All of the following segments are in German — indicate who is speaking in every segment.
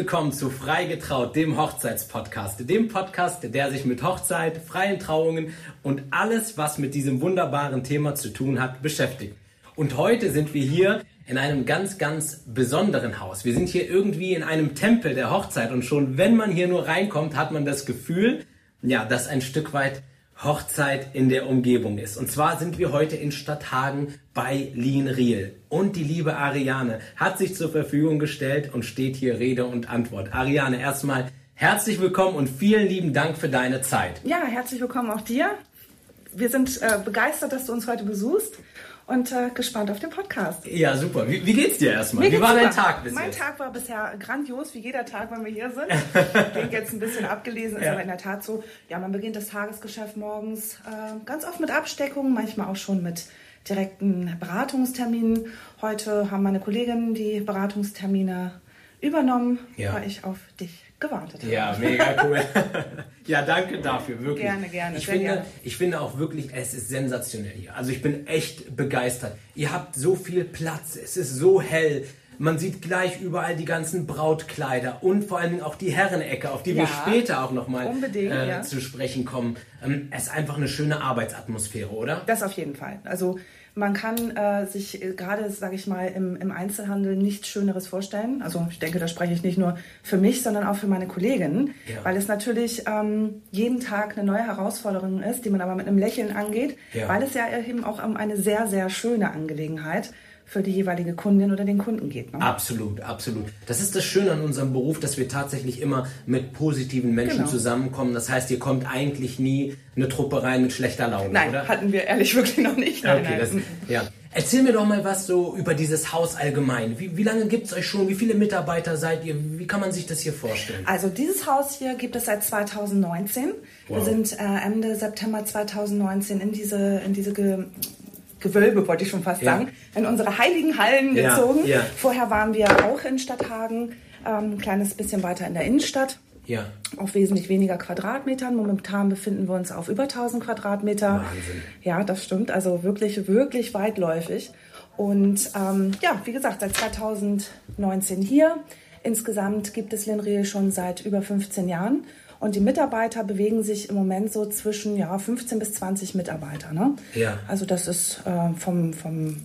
Speaker 1: Willkommen zu Freigetraut, dem Hochzeitspodcast. Dem Podcast, der sich mit Hochzeit, freien Trauungen und alles, was mit diesem wunderbaren Thema zu tun hat, beschäftigt. Und heute sind wir hier in einem ganz, ganz besonderen Haus. Wir sind hier irgendwie in einem Tempel der Hochzeit und schon wenn man hier nur reinkommt, hat man das Gefühl, ja, dass ein Stück weit Hochzeit in der Umgebung ist. Und zwar sind wir heute in Stadthagen bei Lien Riel. Und die liebe Ariane hat sich zur Verfügung gestellt und steht hier Rede und Antwort. Ariane, erstmal herzlich willkommen und vielen lieben Dank für deine Zeit.
Speaker 2: Ja, herzlich willkommen auch dir. Wir sind äh, begeistert, dass du uns heute besucht und äh, gespannt auf den Podcast.
Speaker 1: Ja, super. Wie, wie geht's dir erstmal? Mir wie war dein Tag
Speaker 2: bisher? Mein Tag war bisher grandios, wie jeder Tag, wenn wir hier sind. Klingt jetzt ein bisschen abgelesen, ist ja. aber in der Tat so. Ja, man beginnt das Tagesgeschäft morgens äh, ganz oft mit Absteckungen, manchmal auch schon mit direkten Beratungsterminen. Heute haben meine Kolleginnen die Beratungstermine übernommen, ja. weil ich auf dich gewartet habe.
Speaker 1: Ja, mega cool. ja, danke dafür, wirklich.
Speaker 2: Gerne, gerne.
Speaker 1: Ich finde, gerne. ich finde auch wirklich, es ist sensationell hier. Also ich bin echt begeistert. Ihr habt so viel Platz, es ist so hell. Man sieht gleich überall die ganzen Brautkleider und vor allem auch die Herrenecke, auf die ja, wir später auch nochmal äh, ja. zu sprechen kommen. Ähm, es ist einfach eine schöne Arbeitsatmosphäre, oder?
Speaker 2: Das auf jeden Fall. Also man kann äh, sich äh, gerade, sage ich mal, im, im, Einzelhandel nichts Schöneres vorstellen. Also ich denke, da spreche ich nicht nur für mich, sondern auch für meine Kolleginnen, ja. weil es natürlich ähm, jeden Tag eine neue Herausforderung ist, die man aber mit einem Lächeln angeht, ja. weil es ja eben auch um eine sehr, sehr schöne Angelegenheit ist für die jeweilige Kundin oder den Kunden geht.
Speaker 1: Ne? Absolut, absolut. Das ist das Schöne an unserem Beruf, dass wir tatsächlich immer mit positiven Menschen genau. zusammenkommen. Das heißt, hier kommt eigentlich nie eine Truppe rein mit schlechter Laune,
Speaker 2: nein,
Speaker 1: oder?
Speaker 2: hatten wir ehrlich wirklich noch nicht.
Speaker 1: Nein, okay, das, ja. Erzähl mir doch mal was so über dieses Haus allgemein. Wie, wie lange gibt es euch schon? Wie viele Mitarbeiter seid ihr? Wie kann man sich das hier vorstellen?
Speaker 2: Also dieses Haus hier gibt es seit 2019. Wow. Wir sind äh, Ende September 2019 in diese, in diese Gewölbe, wollte ich schon fast ja. sagen, in unsere heiligen Hallen ja. gezogen. Ja. Vorher waren wir auch in Stadthagen, ähm, ein kleines bisschen weiter in der Innenstadt. Ja. Auf wesentlich weniger Quadratmetern. Momentan befinden wir uns auf über 1000 Quadratmeter.
Speaker 1: Wahnsinn.
Speaker 2: Ja, das stimmt. Also wirklich, wirklich weitläufig. Und ähm, ja, wie gesagt, seit 2019 hier. Insgesamt gibt es Linriel schon seit über 15 Jahren. Und die Mitarbeiter bewegen sich im Moment so zwischen ja, 15 bis 20 Mitarbeiter. Ne?
Speaker 1: Ja.
Speaker 2: Also das ist äh, vom, vom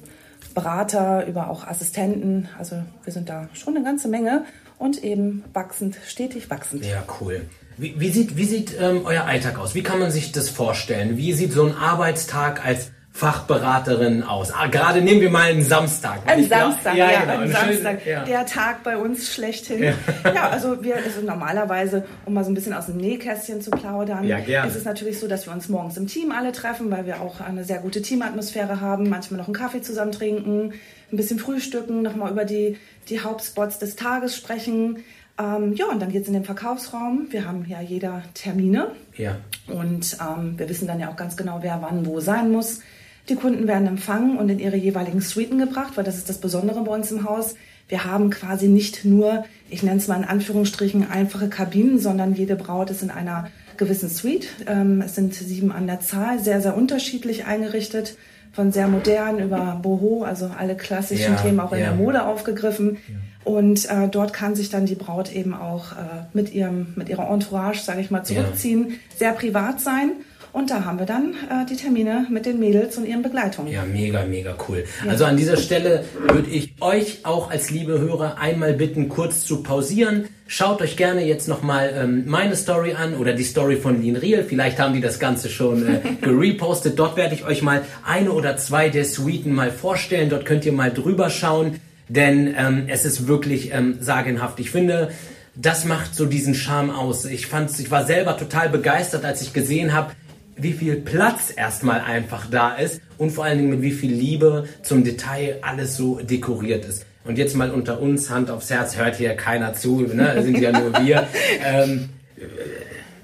Speaker 2: Berater über auch Assistenten. Also wir sind da schon eine ganze Menge und eben wachsend, stetig wachsend.
Speaker 1: Ja, cool. Wie, wie sieht, wie sieht ähm, euer Alltag aus? Wie kann man sich das vorstellen? Wie sieht so ein Arbeitstag als Fachberaterin aus? Ah, gerade nehmen wir mal einen Samstag.
Speaker 2: Ein Samstag, ja, ja, genau. ein Samstag. Schön, ja. Der Tag bei uns schlechthin. Ja, ja also wir, also normalerweise, um mal so ein bisschen aus dem Nähkästchen zu plaudern,
Speaker 1: ja, gerne.
Speaker 2: ist es natürlich so, dass wir uns morgens im Team alle treffen, weil wir auch eine sehr gute Teamatmosphäre haben, manchmal noch einen Kaffee zusammen trinken, ein bisschen frühstücken, nochmal über die, die Hauptspots des Tages sprechen. Ähm, ja, und dann geht es in den Verkaufsraum. Wir haben ja jeder Termine.
Speaker 1: Ja.
Speaker 2: Und ähm, wir wissen dann ja auch ganz genau, wer wann wo sein muss. Die Kunden werden empfangen und in ihre jeweiligen Suiten gebracht, weil das ist das Besondere bei uns im Haus. Wir haben quasi nicht nur, ich nenne es mal in Anführungsstrichen, einfache Kabinen, sondern jede Braut ist in einer gewissen Suite. Ähm, es sind sieben an der Zahl, sehr, sehr unterschiedlich eingerichtet, von sehr modern über Boho, also alle klassischen ja, Themen auch in ja. der Mode aufgegriffen. Ja. Und äh, dort kann sich dann die Braut eben auch äh, mit ihrem mit ihrer Entourage, sage ich mal, zurückziehen, sehr privat sein. Und da haben wir dann äh, die Termine mit den Mädels und ihren Begleitungen.
Speaker 1: Ja, mega, mega cool. Ja. Also an dieser Stelle würde ich euch auch als liebe Hörer einmal bitten, kurz zu pausieren. Schaut euch gerne jetzt nochmal ähm, meine Story an oder die Story von Lean Riel. Vielleicht haben die das Ganze schon äh, gerepostet. Dort werde ich euch mal eine oder zwei der Suiten mal vorstellen. Dort könnt ihr mal drüber schauen, denn ähm, es ist wirklich ähm, sagenhaft. Ich finde, das macht so diesen Charme aus. Ich fand, ich war selber total begeistert, als ich gesehen habe, wie viel Platz erstmal einfach da ist und vor allen Dingen mit wie viel Liebe zum Detail alles so dekoriert ist. Und jetzt mal unter uns, Hand aufs Herz, hört hier keiner zu, ne? Sind ja nur wir. Ähm,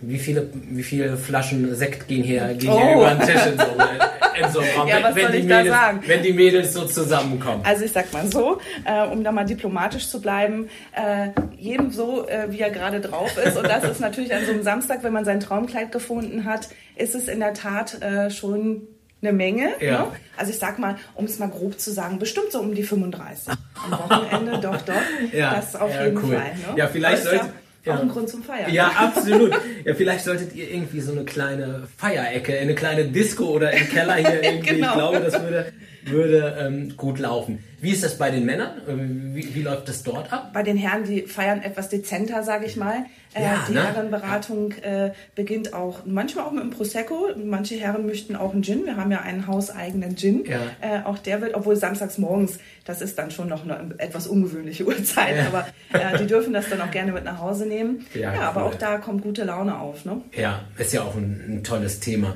Speaker 1: wie viele, wie viele Flaschen Sekt gehen hier, gehen hier oh. über den Tisch in so, in so einem Raum, ja, wenn, wenn, die Mädels, wenn, die Mädels, so zusammenkommen?
Speaker 2: Also ich sag mal so, äh, um da mal diplomatisch zu bleiben, äh, jedem so, äh, wie er gerade drauf ist. Und das ist natürlich an so einem Samstag, wenn man sein Traumkleid gefunden hat, ist es in der Tat äh, schon eine Menge.
Speaker 1: Ja.
Speaker 2: Ne? Also ich sag mal, um es mal grob zu sagen, bestimmt so um die 35. Am Wochenende, doch, doch.
Speaker 1: Ja,
Speaker 2: Das auf
Speaker 1: ja,
Speaker 2: jeden
Speaker 1: cool.
Speaker 2: Fall. Ne?
Speaker 1: Ja, vielleicht sollte-
Speaker 2: ja auch ein Grund zum Feiern.
Speaker 1: Ja, absolut. Ja, vielleicht solltet ihr irgendwie so eine kleine Feierecke, eine kleine Disco oder im Keller hier irgendwie.
Speaker 2: Genau.
Speaker 1: Ich glaube, das würde, würde ähm, gut laufen. Wie ist das bei den Männern? Ähm, Wie, wie läuft das dort ab?
Speaker 2: Bei den Herren, die feiern etwas dezenter, sage ich mal. Äh,
Speaker 1: Ja,
Speaker 2: die
Speaker 1: ne?
Speaker 2: Herrenberatung äh, beginnt auch manchmal auch mit einem Prosecco. Manche Herren möchten auch einen Gin. Wir haben ja einen hauseigenen Gin.
Speaker 1: Ja.
Speaker 2: Äh, auch der wird, obwohl samstags morgens, das ist dann schon noch eine etwas ungewöhnliche Uhrzeit,
Speaker 1: Ja.
Speaker 2: aber äh, die dürfen das dann auch gerne mit nach Hause nehmen.
Speaker 1: Ja,
Speaker 2: Ja, aber auch da kommt gute Laune auf. Ne?
Speaker 1: Ja, ist ja auch ein, ein tolles Thema.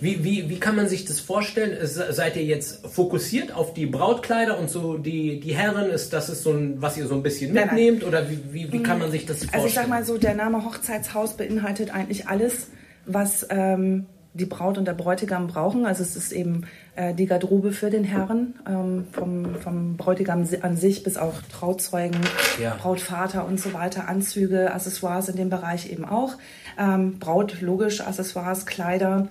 Speaker 1: Wie, wie, wie kann man sich das vorstellen? Se- Seid ihr jetzt fokussiert auf die Brautkleider und so die, die Herren? Ist das ist so ein, was ihr so ein bisschen
Speaker 2: Nein, nein.
Speaker 1: mitnehmt? Oder wie, wie, wie kann man sich das vorstellen?
Speaker 2: Also ich sag mal so, der Name Hochzeitshaus beinhaltet eigentlich alles, was ähm, die Braut und der Bräutigam brauchen. Also es ist eben äh, die Garderobe für den Herren, ähm, vom, vom Bräutigam an sich bis auch Trauzeugen,
Speaker 1: Ja.
Speaker 2: Brautvater und so weiter, Anzüge, Accessoires in dem Bereich eben auch. Ähm, Braut, logisch, Accessoires, Kleider,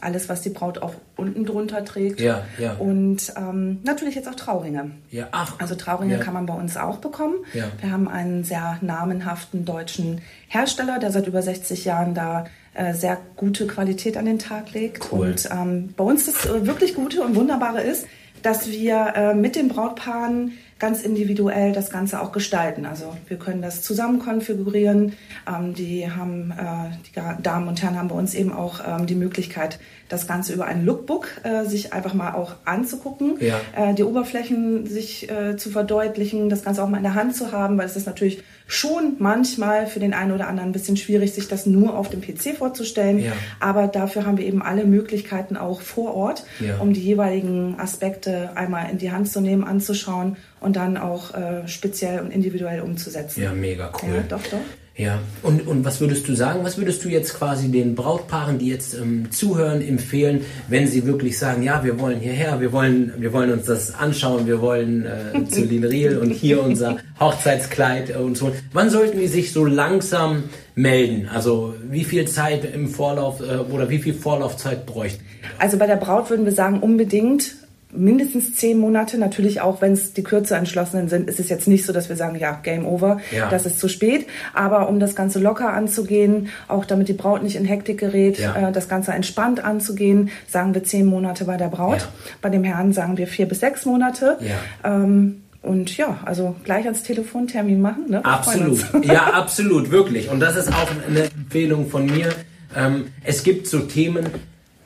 Speaker 2: alles, was die Braut auch unten drunter trägt.
Speaker 1: Ja, ja.
Speaker 2: Und ähm, natürlich jetzt auch Trauringe.
Speaker 1: ja, ach,
Speaker 2: Also Trauringe
Speaker 1: ja.
Speaker 2: kann man bei uns auch bekommen.
Speaker 1: Ja.
Speaker 2: Wir haben einen sehr namenhaften deutschen Hersteller, der seit über 60 Jahren da äh, sehr gute Qualität an den Tag legt.
Speaker 1: Cool.
Speaker 2: Und ähm, bei uns das äh, wirklich Gute und Wunderbare ist, dass wir äh, mit den Brautpaaren ganz individuell das Ganze auch gestalten. Also wir können das zusammen konfigurieren. Ähm, die haben, äh, die Damen und Herren haben bei uns eben auch ähm, die Möglichkeit, das Ganze über ein Lookbook äh, sich einfach mal auch anzugucken,
Speaker 1: Ja.
Speaker 2: äh, die Oberflächen sich äh, zu verdeutlichen, das Ganze auch mal in der Hand zu haben, weil es ist natürlich schon manchmal für den einen oder anderen ein bisschen schwierig, sich das nur auf dem PC vorzustellen.
Speaker 1: Ja.
Speaker 2: Aber dafür haben wir eben alle Möglichkeiten auch vor Ort,
Speaker 1: Ja.
Speaker 2: um die jeweiligen Aspekte einmal in die Hand zu nehmen, anzuschauen und dann auch äh, speziell und individuell umzusetzen.
Speaker 1: Ja, mega cool.
Speaker 2: Ja, doch, doch.
Speaker 1: Ja, und, und was würdest du sagen? Was würdest du jetzt quasi den Brautpaaren, die jetzt ähm, zuhören, empfehlen, wenn sie wirklich sagen, ja, wir wollen hierher, wir wollen, wir wollen uns das anschauen, wir wollen äh, zu Linriel und hier unser Hochzeitskleid äh, uns holen. Wann sollten die sich so langsam melden? Also wie viel Zeit im Vorlauf äh, oder wie viel Vorlaufzeit bräuchten?
Speaker 2: Also bei der Braut würden wir sagen, unbedingt mindestens zehn Monate. Natürlich auch, wenn es die kürzer entschlossenen sind, ist es jetzt nicht so, dass wir sagen, ja, Game Over,
Speaker 1: Ja.
Speaker 2: das ist zu spät. Aber um das Ganze locker anzugehen, auch damit die Braut nicht in Hektik gerät,
Speaker 1: Ja.
Speaker 2: äh, das Ganze entspannt anzugehen, sagen wir zehn Monate bei der Braut.
Speaker 1: Ja.
Speaker 2: Bei dem Herrn sagen wir vier bis sechs Monate. Ähm, und ja, also gleich ans Telefon Termin machen. Ne? Wir.
Speaker 1: Absolut, ja, absolut, wirklich. Und das ist auch eine Empfehlung von mir. Ähm, es gibt so Themen,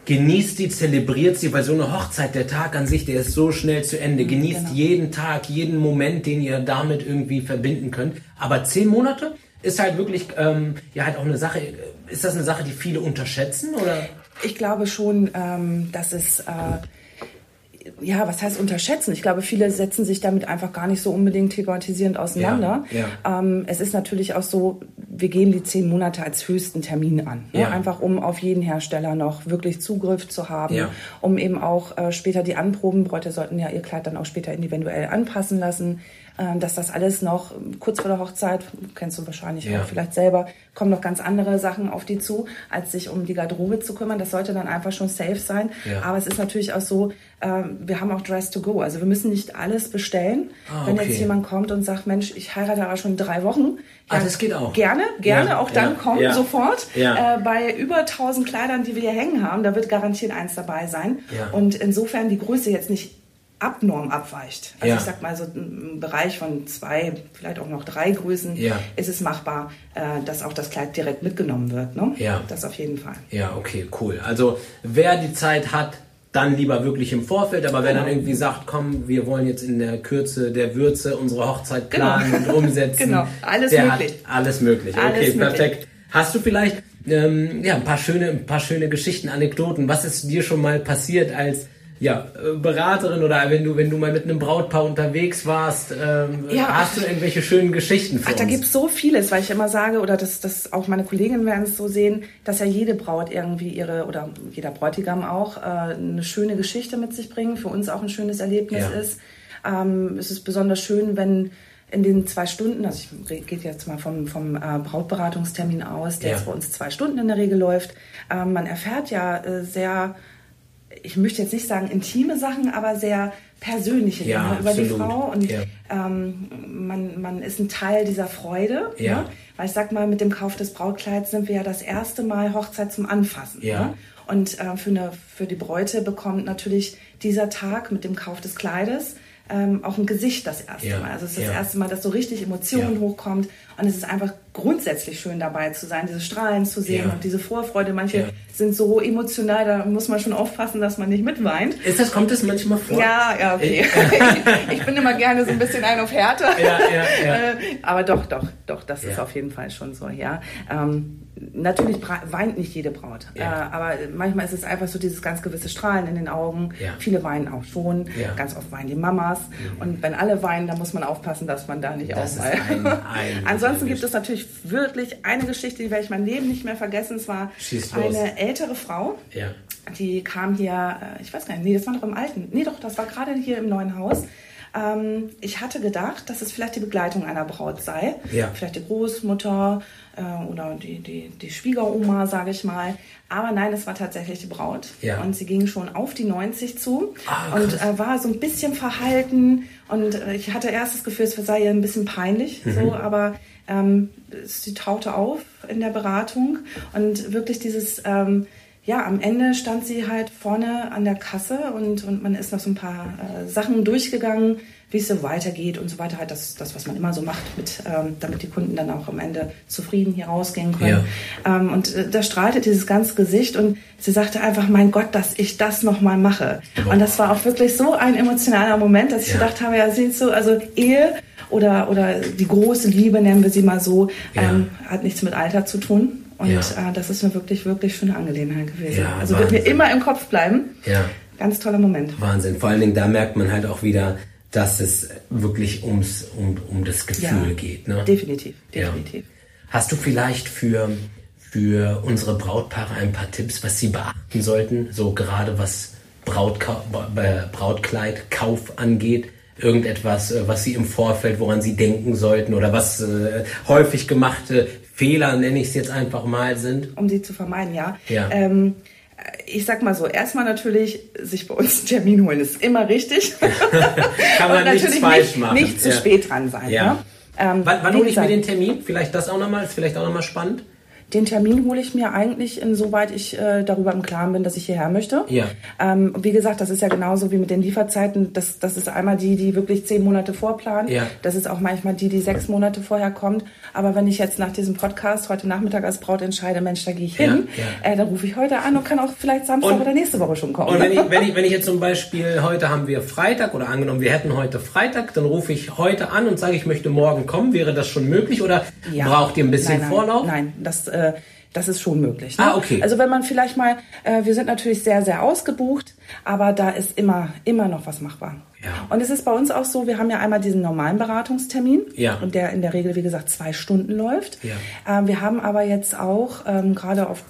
Speaker 1: genießt die, zelebriert sie, weil so eine Hochzeit, der Tag an sich, der ist so schnell zu Ende. Genießt
Speaker 2: genau.
Speaker 1: jeden Tag, jeden Moment, den ihr damit irgendwie verbinden könnt. Aber zehn Monate ist halt wirklich, ähm, ja, halt auch eine Sache. Ist das eine Sache, die viele unterschätzen oder?
Speaker 2: Ich glaube schon, ähm, dass es, äh, ja, was heißt unterschätzen? Ich glaube, viele setzen sich damit einfach gar nicht so unbedingt thematisierend auseinander.
Speaker 1: Ja,
Speaker 2: Ähm, es ist natürlich auch so, wir geben die zehn Monate als höchsten Termin an. Ne?
Speaker 1: Ja.
Speaker 2: Einfach um auf jeden Hersteller noch wirklich Zugriff zu haben,
Speaker 1: Ja.
Speaker 2: um eben auch äh, später die Anproben, Bräute sollten ja ihr Kleid dann auch später individuell anpassen lassen, dass das alles noch kurz vor der Hochzeit, kennst du wahrscheinlich
Speaker 1: Ja.
Speaker 2: auch vielleicht selber, kommen noch ganz andere Sachen auf die zu, als sich um die Garderobe zu kümmern. Das sollte dann einfach schon safe sein.
Speaker 1: Ja.
Speaker 2: Aber es ist natürlich auch so, ähm, wir haben auch Dress to go. Also wir müssen nicht alles bestellen.
Speaker 1: Ah,
Speaker 2: Wenn
Speaker 1: okay.
Speaker 2: jetzt jemand kommt und sagt, Mensch, ich heirate aber schon in drei Wochen.
Speaker 1: Ah, das geht auch.
Speaker 2: Gerne, gerne,
Speaker 1: Ja,
Speaker 2: auch dann
Speaker 1: ja,
Speaker 2: kommen,
Speaker 1: ja.
Speaker 2: sofort.
Speaker 1: Ja.
Speaker 2: Äh, bei über 1000 Kleidern, die wir hier hängen haben, da wird garantiert eins dabei sein.
Speaker 1: Ja.
Speaker 2: Und insofern die Größe jetzt nicht abnorm abweicht. Also
Speaker 1: Ja.
Speaker 2: ich sag mal so im Bereich von zwei, vielleicht auch noch drei Größen
Speaker 1: Ja.
Speaker 2: ist es machbar, äh, dass auch das Kleid direkt mitgenommen wird. Ne?
Speaker 1: Ja.
Speaker 2: Das auf jeden Fall.
Speaker 1: Ja, okay, cool. Also wer die Zeit hat, dann lieber wirklich im Vorfeld, aber wer dann
Speaker 2: Genau.
Speaker 1: irgendwie sagt, komm, wir wollen jetzt in der Kürze der Würze unsere Hochzeit planen
Speaker 2: Genau.
Speaker 1: und umsetzen.
Speaker 2: Genau. Alles
Speaker 1: der
Speaker 2: möglich.
Speaker 1: Hat alles möglich.
Speaker 2: Alles
Speaker 1: okay,
Speaker 2: möglich.
Speaker 1: perfekt. Hast du vielleicht ähm, ja, ein paar schöne, ein paar schöne Geschichten, Anekdoten? Was ist dir schon mal passiert als ja, äh, Beraterin oder wenn du, wenn du mal mit einem Brautpaar unterwegs warst, ähm,
Speaker 2: Ja.
Speaker 1: hast du irgendwelche schönen Geschichten für
Speaker 2: Ach, da
Speaker 1: uns?
Speaker 2: gibt's so vieles, weil ich immer sage, oder das, das auch meine Kolleginnen werden es so sehen, dass ja jede Braut irgendwie ihre, oder jeder Bräutigam auch, äh, eine schöne Geschichte mit sich bringen, für uns auch ein schönes Erlebnis
Speaker 1: Ja.
Speaker 2: ist. Ähm, es ist besonders schön, wenn in den zwei Stunden, also ich geht jetzt mal vom, vom äh, Brautberatungstermin aus, der
Speaker 1: Ja.
Speaker 2: jetzt bei uns zwei Stunden in der Regel läuft, ähm, man erfährt ja äh, sehr ich möchte jetzt nicht sagen intime Sachen, aber sehr persönliche
Speaker 1: Ja,
Speaker 2: Dinge über die
Speaker 1: absolut.
Speaker 2: Frau. Und
Speaker 1: Ja.
Speaker 2: ähm, man, man ist ein Teil dieser Freude.
Speaker 1: Ja.
Speaker 2: Ne? Weil ich sag mal, mit dem Kauf des Brautkleids sind wir ja das erste Mal Hochzeit zum Anfassen. Ne? Und äh, für, eine, für die Bräute bekommt natürlich dieser Tag mit dem Kauf des Kleides ähm, auch ein Gesicht das erste. Mal. Also es ist das erste Mal, dass so richtig Emotionen hochkommt. Und es ist einfach grundsätzlich schön dabei zu sein, diese Strahlen zu sehen
Speaker 1: Ja.
Speaker 2: und diese Vorfreude. Manche
Speaker 1: Ja.
Speaker 2: sind so emotional, da muss man schon aufpassen, dass man nicht mitweint.
Speaker 1: Ist das, kommt das manchmal vor?
Speaker 2: Ja, ja, okay. ich bin immer gerne so ein bisschen ein auf Härte.
Speaker 1: Ja, ja, ja.
Speaker 2: Äh, Aber doch, doch, doch, das ist
Speaker 1: Ja.
Speaker 2: auf jeden Fall schon so, ja. Ähm, natürlich weint nicht jede Braut, äh, aber manchmal ist es einfach so dieses ganz gewisse Strahlen in den Augen. Viele weinen auch schon.
Speaker 1: Mhm.
Speaker 2: ganz oft weinen die Mamas. Und wenn alle weinen, dann muss man aufpassen, dass man da nicht
Speaker 1: Das
Speaker 2: auch
Speaker 1: ist ein- ein-
Speaker 2: Ansonsten gibt es natürlich wirklich eine Geschichte, die werde ich mein Leben nicht mehr vergessen. Es war eine ältere Frau,
Speaker 1: Ja.
Speaker 2: die kam hier, äh, ich weiß gar nicht, nee, das war noch im alten. Nee, doch, das war gerade hier im neuen Haus. Ähm, ich hatte gedacht, dass es vielleicht die Begleitung einer Braut sei.
Speaker 1: Ja.
Speaker 2: Vielleicht die Großmutter äh, oder die, die, die Schwiegeroma, sage ich mal. Aber nein, es war tatsächlich die Braut.
Speaker 1: Ja.
Speaker 2: Und sie ging schon auf die 90 zu
Speaker 1: Ah,
Speaker 2: und äh, war so ein bisschen verhalten. Und äh, ich hatte erst das Gefühl, es sei ihr ein bisschen peinlich.
Speaker 1: Mhm.
Speaker 2: So, aber ähm, sie taute auf in der Beratung und wirklich dieses... Ähm, ja, am Ende stand sie halt vorne an der Kasse und, und man ist noch so ein paar äh, Sachen durchgegangen, wie es so weitergeht und so weiter. Halt das, das was man immer so macht, mit, ähm, damit die Kunden dann auch am Ende zufrieden hier rausgehen können. Ähm, und äh, da strahlte dieses ganze Gesicht und sie sagte einfach, mein Gott, dass ich das nochmal mache. Und das war auch wirklich so ein emotionaler Moment, dass ich
Speaker 1: Ja.
Speaker 2: gedacht habe, ja, siehst du, also Ehe oder, oder die große Liebe, nennen wir sie mal so,
Speaker 1: Ja.
Speaker 2: ähm, hat nichts mit Alter zu tun. Und
Speaker 1: Ja.
Speaker 2: äh, das ist mir wirklich, wirklich schon eine Angelegenheit gewesen.
Speaker 1: Ja,
Speaker 2: also wird mir
Speaker 1: Wahnsinn.
Speaker 2: immer im Kopf bleiben.
Speaker 1: Ja.
Speaker 2: Ganz toller Moment.
Speaker 1: Wahnsinn. Vor allen Dingen, da merkt man halt auch wieder, dass es wirklich ums, um, um das Gefühl geht. Ne?
Speaker 2: Definitiv, definitiv.
Speaker 1: Hast du vielleicht für, für unsere Brautpaare ein paar Tipps, was sie beachten sollten? So gerade was Brautka äh, Brautkleidkauf angeht? Irgendetwas, äh, was sie im Vorfeld, woran sie denken sollten oder was äh, häufig gemachte Fehler, nenne ich es jetzt einfach mal, sind?
Speaker 2: Um sie zu vermeiden, ja.
Speaker 1: Ja.
Speaker 2: Ähm, ich sag mal so, erstmal natürlich sich bei uns einen Termin holen, ist immer richtig.
Speaker 1: Kann man nichts falsch
Speaker 2: nicht,
Speaker 1: machen.
Speaker 2: nicht zu
Speaker 1: Ja.
Speaker 2: spät dran sein.
Speaker 1: Ja.
Speaker 2: Ne? Ähm,
Speaker 1: Wann, wann hole ich mir den Termin? Vielleicht das auch nochmal, ist vielleicht auch nochmal spannend.
Speaker 2: Den Termin hole ich mir eigentlich, insoweit ich äh, darüber im Klaren bin, dass ich hierher möchte.
Speaker 1: Ja.
Speaker 2: Ähm, wie gesagt, das ist ja genauso wie mit den Lieferzeiten. Das, das ist einmal die, die wirklich zehn Monate vorplanen.
Speaker 1: Ja.
Speaker 2: Das ist auch manchmal die, die sechs Monate vorher kommt. Aber wenn ich jetzt nach diesem Podcast heute Nachmittag als Braut entscheide, Mensch, da gehe ich hin,
Speaker 1: ja.
Speaker 2: Äh, dann rufe ich heute an und kann auch vielleicht Samstag
Speaker 1: Und-
Speaker 2: oder nächste Woche schon kommen.
Speaker 1: Und wenn ich, wenn, ich, wenn ich jetzt zum Beispiel, heute haben wir Freitag oder angenommen, wir hätten heute Freitag, dann rufe ich heute an und sage, ich möchte morgen kommen. Wäre das schon möglich oder braucht ihr ein bisschen
Speaker 2: nein, nein,
Speaker 1: Vorlauf?
Speaker 2: Nein, das, äh, das ist schon möglich. Ne?
Speaker 1: Ah, okay.
Speaker 2: Also wenn man vielleicht mal, äh, wir sind natürlich sehr, sehr ausgebucht, aber da ist immer, immer noch was machbar.
Speaker 1: Ja.
Speaker 2: Und es ist bei uns auch so, wir haben ja einmal diesen normalen Beratungstermin
Speaker 1: Ja.
Speaker 2: und der in der Regel, wie gesagt, zwei Stunden läuft.
Speaker 1: Ja.
Speaker 2: Ähm, wir haben aber jetzt auch, ähm, gerade auf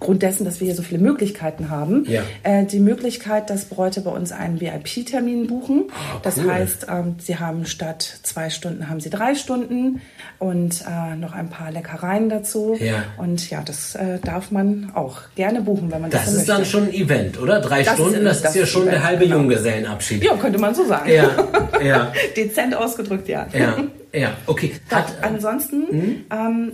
Speaker 2: Grund dessen, dass wir hier so viele Möglichkeiten haben,
Speaker 1: Ja.
Speaker 2: äh, die Möglichkeit, dass Bräute bei uns einen VIP-Termin buchen.
Speaker 1: Ah,
Speaker 2: Das
Speaker 1: cool.
Speaker 2: heißt, ähm, sie haben statt zwei Stunden haben sie drei Stunden und äh, noch ein paar Leckereien dazu.
Speaker 1: Ja.
Speaker 2: Und ja, das äh, darf man auch gerne buchen, wenn man das,
Speaker 1: Das ist dann
Speaker 2: möchte.
Speaker 1: schon ein Event, oder? Drei
Speaker 2: Das
Speaker 1: Stunden,
Speaker 2: ist-
Speaker 1: das,
Speaker 2: das
Speaker 1: ist ja schon der halbe
Speaker 2: genau.
Speaker 1: Junggesellenabschied.
Speaker 2: Ja, könnte man so sagen.
Speaker 1: Ja, ja,
Speaker 2: Dezent ausgedrückt, ja.
Speaker 1: ja, ja. Okay. Hat,
Speaker 2: ansonsten, ähm,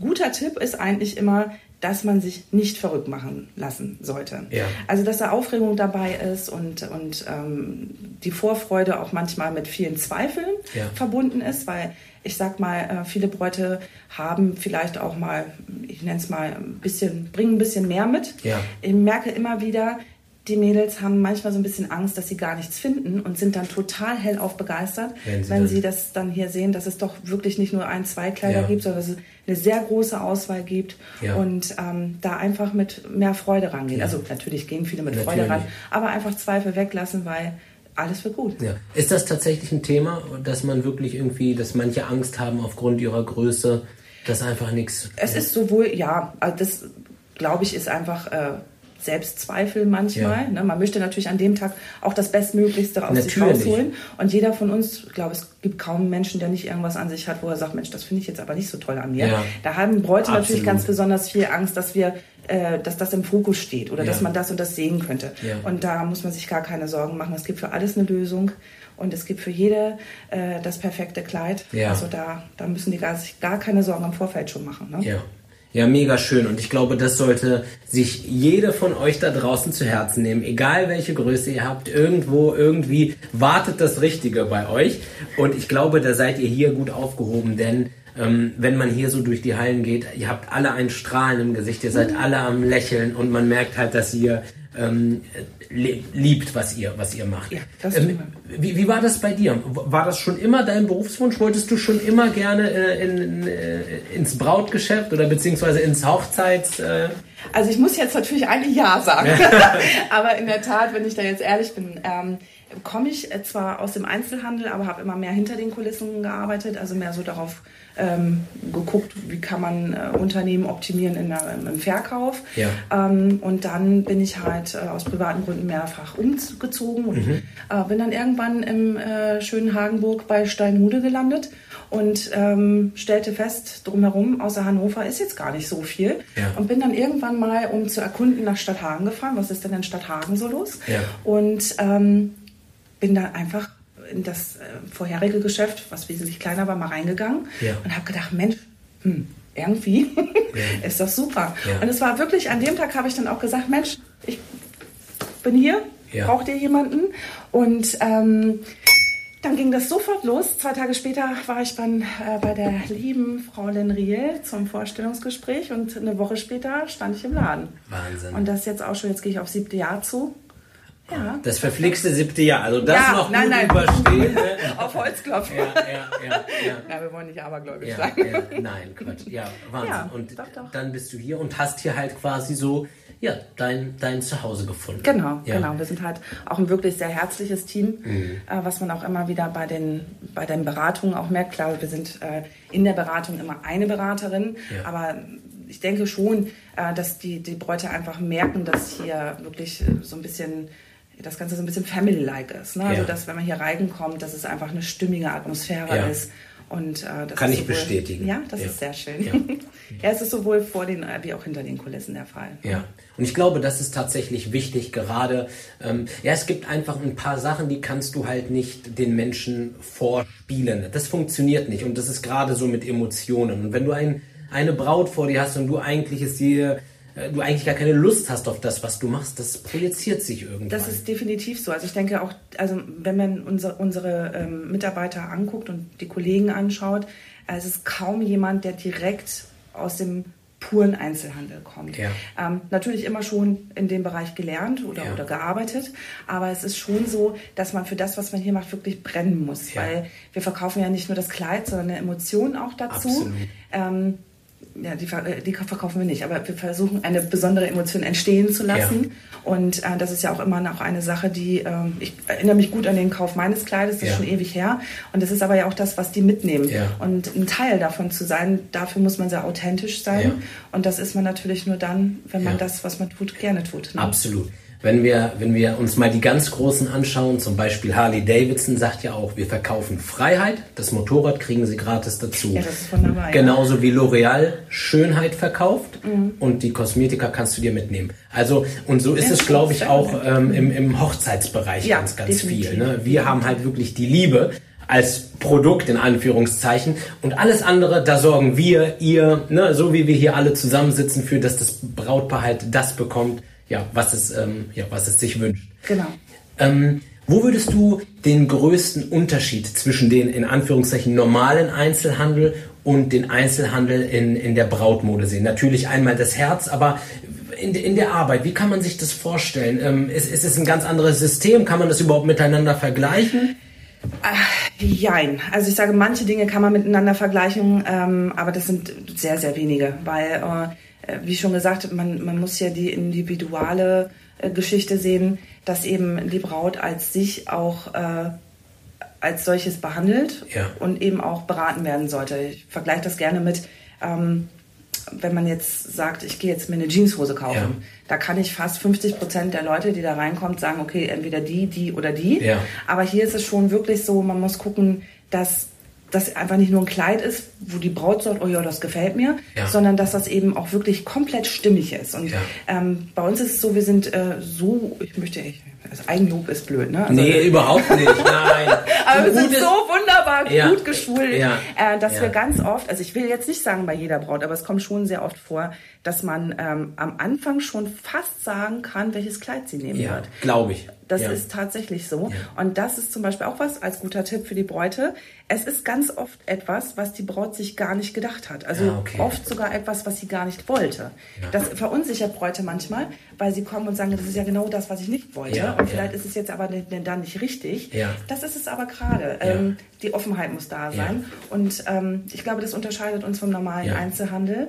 Speaker 2: guter Tipp ist eigentlich immer, dass man sich nicht verrückt machen lassen sollte.
Speaker 1: Ja.
Speaker 2: Also, dass da Aufregung dabei ist und, und ähm, die Vorfreude auch manchmal mit vielen Zweifeln
Speaker 1: Ja.
Speaker 2: verbunden ist, weil ich sag mal, äh, viele Bräute haben vielleicht auch mal, ich nenne es mal, ein bisschen, bringen ein bisschen mehr mit.
Speaker 1: Ja.
Speaker 2: Ich merke immer wieder, die Mädels haben manchmal so ein bisschen Angst, dass sie gar nichts finden und sind dann total hellauf begeistert,
Speaker 1: Wenn sie
Speaker 2: wenn sie das dann hier sehen, dass es doch wirklich nicht nur ein, zwei Kleider
Speaker 1: Ja.
Speaker 2: gibt, sondern dass es eine sehr große Auswahl gibt
Speaker 1: Ja.
Speaker 2: und ähm, da einfach mit mehr Freude rangehen.
Speaker 1: Ja.
Speaker 2: Also natürlich gehen viele mit
Speaker 1: Natürlich.
Speaker 2: Freude ran, aber einfach Zweifel weglassen, weil alles wird gut.
Speaker 1: ja. Ist das tatsächlich ein Thema, dass man wirklich irgendwie, dass manche Angst haben aufgrund ihrer Größe, dass einfach nichts.
Speaker 2: Es ist sowohl, ja, also das glaube ich ist einfach äh, Selbstzweifel manchmal.
Speaker 1: Ja.
Speaker 2: Ne? Man möchte natürlich an dem Tag auch das Bestmöglichste aus sich
Speaker 1: Natürlich.
Speaker 2: rausholen. Und jeder von uns, ich glaube, es gibt kaum Menschen, der nicht irgendwas an sich hat, wo er sagt, Mensch, das finde ich jetzt aber nicht so toll an mir.
Speaker 1: Ja.
Speaker 2: Da haben Bräute natürlich
Speaker 1: Absolut.
Speaker 2: ganz besonders viel Angst, dass wir äh, dass das im Fokus steht oder
Speaker 1: Ja.
Speaker 2: dass man das und das sehen könnte. Und da muss man sich gar keine Sorgen machen. Es gibt für alles eine Lösung und es gibt für jede äh, das perfekte Kleid.
Speaker 1: Ja.
Speaker 2: Also da, da müssen die gar, sich gar keine Sorgen im Vorfeld schon machen. Ne?
Speaker 1: Ja. Mega schön. Und ich glaube, das sollte sich jede von euch da draußen zu Herzen nehmen. Egal welche Größe ihr habt, irgendwo, irgendwie wartet das Richtige bei euch. Und ich glaube, da seid ihr hier gut aufgehoben, denn ähm, wenn man hier so durch die Hallen geht, ihr habt alle ein Strahlen im Gesicht, ihr seid alle am Lächeln und man merkt halt, dass ihr ähm, liebt, was ihr, was ihr macht.
Speaker 2: Ja,
Speaker 1: ähm, wie, wie war das bei dir? War das schon immer dein Berufswunsch? Wolltest du schon immer gerne äh, in, äh, ins Brautgeschäft oder beziehungsweise ins Hochzeits... Äh,
Speaker 2: Also ich muss jetzt natürlich eigentlich Ja sagen. aber in der Tat, wenn ich da jetzt ehrlich bin, ähm, komme ich zwar aus dem Einzelhandel, aber habe immer mehr hinter den Kulissen gearbeitet, also mehr so darauf ähm, geguckt, wie kann man äh, Unternehmen optimieren in der, im Verkauf.
Speaker 1: Ja.
Speaker 2: Ähm, und dann bin ich halt äh, aus privaten Gründen mehrfach umgezogen und
Speaker 1: Mhm.
Speaker 2: äh, bin dann irgendwann im äh, schönen Hagenburg bei Steinhude gelandet und ähm, stellte fest, drumherum außer Hannover ist jetzt gar nicht so viel.
Speaker 1: Ja.
Speaker 2: Und bin dann irgendwann mal, um zu erkunden, nach Stadthagen gefahren. Was ist denn in Stadthagen so los?
Speaker 1: Ja.
Speaker 2: Und ähm, bin dann einfach in das äh, vorherige Geschäft, was wesentlich kleiner war, mal reingegangen
Speaker 1: Ja.
Speaker 2: und habe gedacht, Mensch, hm, irgendwie ist das super. Und es war wirklich, an dem Tag habe ich dann auch gesagt, Mensch, ich bin hier, braucht ihr jemanden? Und ähm, dann ging das sofort los. Zwei Tage später war ich dann äh, bei der lieben Frau Lenriel zum Vorstellungsgespräch und eine Woche später stand ich im Laden.
Speaker 1: Wahnsinn.
Speaker 2: Und das jetzt auch schon, jetzt gehe ich auf siebte Jahr zu. Ja.
Speaker 1: das verflixte siebte Jahr. Also das
Speaker 2: Ja,
Speaker 1: noch
Speaker 2: nein, nein.
Speaker 1: überstehen. ne?
Speaker 2: auf Holz klopfen.
Speaker 1: ja, ja, ja, ja.
Speaker 2: Ja, wir wollen nicht abergläubisch
Speaker 1: Ja,
Speaker 2: sein.
Speaker 1: ja, nein, Quatsch. Ja, Wahnsinn.
Speaker 2: Ja,
Speaker 1: und
Speaker 2: doch, doch.
Speaker 1: dann bist du hier und hast hier halt quasi so, ja, dein, dein Zuhause gefunden.
Speaker 2: Genau,
Speaker 1: ja. Mhm.
Speaker 2: genau. Wir sind halt auch ein wirklich sehr herzliches Team, äh, was man auch immer wieder bei den, bei den Beratungen auch merkt. Klar, wir sind äh, in der Beratung immer eine Beraterin, aber ich denke schon, äh, dass die, die Bräute einfach merken, dass hier wirklich so ein bisschen das Ganze so ein bisschen family-like ist. Ne? Also,
Speaker 1: Ja.
Speaker 2: dass wenn man hier reinkommt, dass es einfach eine stimmige Atmosphäre
Speaker 1: Ja.
Speaker 2: ist. Und, äh, das
Speaker 1: Kann
Speaker 2: ist
Speaker 1: ich
Speaker 2: sowohl-
Speaker 1: bestätigen.
Speaker 2: Ja, das
Speaker 1: Ja.
Speaker 2: ist sehr schön.
Speaker 1: Ja.
Speaker 2: Ja. es ist sowohl vor den äh, wie auch hinter den Kulissen der Fall.
Speaker 1: Ja, und ich glaube, das ist tatsächlich wichtig, gerade, ähm, ja, es gibt einfach ein paar Sachen, die kannst du halt nicht den Menschen vorspielen. Das funktioniert nicht und das ist gerade so mit Emotionen. Und wenn du ein, eine Braut vor dir hast und du eigentlich es dir, du eigentlich gar keine Lust hast auf das, was du machst, das projiziert sich irgendwann.
Speaker 2: Das ist definitiv so. Also ich denke auch, also wenn man unsere, unsere ähm, Mitarbeiter anguckt und die Kollegen anschaut, äh, es ist kaum jemand, der direkt aus dem puren Einzelhandel kommt.
Speaker 1: Ja.
Speaker 2: Ähm, natürlich immer schon in dem Bereich gelernt oder,
Speaker 1: Ja.
Speaker 2: oder gearbeitet, aber es ist schon so, dass man für das, was man hier macht, wirklich brennen muss,
Speaker 1: Ja.
Speaker 2: weil wir verkaufen ja nicht nur das Kleid, sondern eine Emotion auch dazu.
Speaker 1: Absolut.
Speaker 2: Ähm, ja, die, äh, die verkaufen wir nicht, aber wir versuchen eine besondere Emotion entstehen zu lassen.
Speaker 1: Ja.
Speaker 2: Und äh, das ist ja auch immer noch eine Sache, die, ähm, ich erinnere mich gut an den Kauf meines Kleides, das
Speaker 1: Ja.
Speaker 2: ist schon ewig her. Und das ist aber ja auch das, was die mitnehmen.
Speaker 1: Ja.
Speaker 2: Und ein Teil davon zu sein, dafür muss man sehr authentisch sein. Und das ist man natürlich nur dann, wenn man das, was man tut, gerne tut. Ne?
Speaker 1: Absolut. Wenn wir, wenn wir uns mal die ganz Großen anschauen, zum Beispiel Harley Davidson sagt ja auch, wir verkaufen Freiheit, das Motorrad kriegen sie gratis dazu.
Speaker 2: Ja, das ist wunderbar, ja.
Speaker 1: Genauso wie L'Oreal Schönheit verkauft
Speaker 2: Mhm.
Speaker 1: und die Kosmetika kannst du dir mitnehmen. Also, und so ist
Speaker 2: Ja,
Speaker 1: es, glaube ich, auch ähm, im, im Hochzeitsbereich
Speaker 2: Ja,
Speaker 1: ganz, ganz
Speaker 2: definitiv.
Speaker 1: viel. Ne? Wir haben halt wirklich die Liebe als Produkt in Anführungszeichen und alles andere, da sorgen wir, ihr, ne, so wie wir hier alle zusammensitzen, für dass das Brautpaar halt das bekommt, ja, was es, ähm, ja, was es sich wünscht.
Speaker 2: Genau.
Speaker 1: Ähm, wo würdest du den größten Unterschied zwischen den in Anführungszeichen normalen Einzelhandel und den Einzelhandel in, in der Brautmode sehen? Natürlich einmal das Herz, aber in, in der Arbeit, wie kann man sich das vorstellen? Ähm, ist, ist es ein ganz anderes System? Kann man das überhaupt miteinander vergleichen?
Speaker 2: Jein. Also ich sage, manche Dinge kann man miteinander vergleichen, ähm, aber das sind sehr, sehr wenige, weil, äh, wie schon gesagt, man, man muss ja die individuelle äh, Geschichte sehen, dass eben die Braut als sich auch äh, als solches behandelt
Speaker 1: Ja.
Speaker 2: und eben auch beraten werden sollte. Ich vergleiche das gerne mit, ähm, wenn man jetzt sagt, ich gehe jetzt mir eine Jeanshose kaufen, ja. da kann ich fast 50 Prozent der Leute, die da reinkommt, sagen, okay, entweder die, die oder die. Ja. Aber hier ist es schon wirklich so, man muss gucken, dass das einfach nicht nur ein Kleid ist, wo die Braut sagt, oh ja, das gefällt mir, ja. sondern dass das eben auch wirklich komplett stimmig ist. Und ja. ähm, bei uns ist es so, wir sind äh, so, ich möchte, ich, also Eigenlob ist blöd, ne? Also,
Speaker 1: nee, überhaupt nicht, nein.
Speaker 2: Aber wir sind so wunderbar ja. gut geschult, äh, dass wir ganz oft, also ich will jetzt nicht sagen bei jeder Braut, aber es kommt schon sehr oft vor, dass man ähm, am Anfang schon fast sagen kann, welches Kleid sie nehmen wird.
Speaker 1: glaube ich.
Speaker 2: Das ja. ist tatsächlich so. Ja. Und das ist zum Beispiel auch was als guter Tipp für die Bräute. Es ist ganz oft etwas, was die Braut sich gar nicht gedacht hat. Also ja, okay. oft sogar etwas, was sie gar nicht wollte. Das verunsichert Bräute manchmal, weil sie kommen und sagen, das ist ja genau das, was ich nicht wollte. und vielleicht ist es jetzt aber dann nicht richtig. Das ist es aber gerade. Ähm, die Offenheit muss da sein. Und ähm, ich glaube, das unterscheidet uns vom normalen Einzelhandel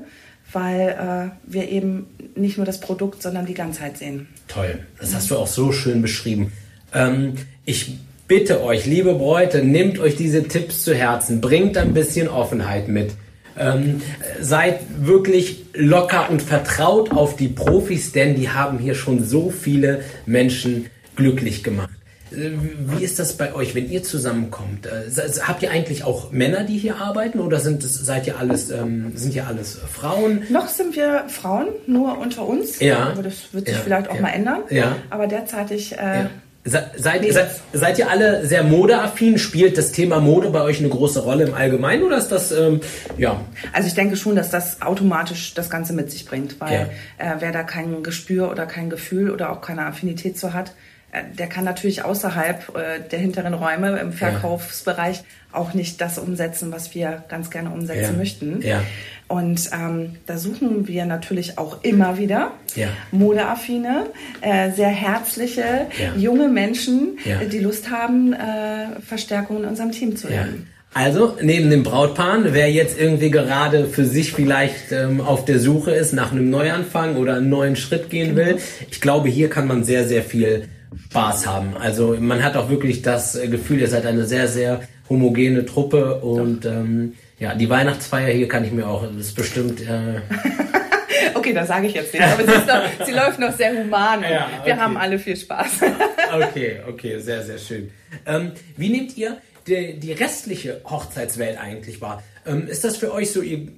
Speaker 2: weil äh, wir eben nicht nur das Produkt, sondern die Ganzheit sehen.
Speaker 1: Toll, das hast du auch so schön beschrieben. Ähm, ich bitte euch, liebe Bräute, nehmt euch diese Tipps zu Herzen, bringt ein bisschen Offenheit mit. Ähm, seid wirklich locker und vertraut auf die Profis, denn die haben hier schon so viele Menschen glücklich gemacht. Wie ist das bei euch, wenn ihr zusammenkommt? Äh, habt ihr eigentlich auch Männer, die hier arbeiten oder sind es, seid ihr alles, ähm, sind ihr alles Frauen?
Speaker 2: Noch sind wir Frauen, nur unter uns. Ja. Aber das wird sich ja, vielleicht auch ja. mal ändern. Ja. Aber derzeitig. Äh, ja.
Speaker 1: Seid, nee, seid, ihr alle sehr modeaffin? Spielt das Thema Mode bei euch eine große Rolle im Allgemeinen oder ist das, ähm, ja?
Speaker 2: Also ich denke schon, dass das automatisch das Ganze mit sich bringt, weil äh, wer da kein Gespür oder kein Gefühl oder auch keine Affinität zu hat, äh, der kann natürlich außerhalb äh, der hinteren Räume im Verkaufsbereich ja. auch nicht das umsetzen, was wir ganz gerne umsetzen ja. möchten. Ja. Und ähm, da suchen wir natürlich auch immer wieder ja. modeaffine, äh, sehr herzliche, junge Menschen, die Lust haben, äh, Verstärkung in unserem Team zu werden.
Speaker 1: Also neben dem Brautpaar, wer jetzt irgendwie gerade für sich vielleicht ähm, auf der Suche ist nach einem Neuanfang oder einen neuen Schritt gehen genau. will, ich glaube, hier kann man sehr, sehr viel Spaß haben. Also man hat auch wirklich das Gefühl, ihr seid eine sehr, sehr homogene Truppe und ähm, ja, die Weihnachtsfeier hier kann ich mir auch, das ist bestimmt. Äh,
Speaker 2: okay, das sage ich jetzt nicht, aber sie, noch, sie läuft noch sehr human. Ja, okay. Wir haben alle viel Spaß.
Speaker 1: okay, okay, sehr, sehr schön. Ähm, wie nehmt ihr die, die restliche Hochzeitswelt eigentlich wahr? Ähm, ist das für euch so, ihr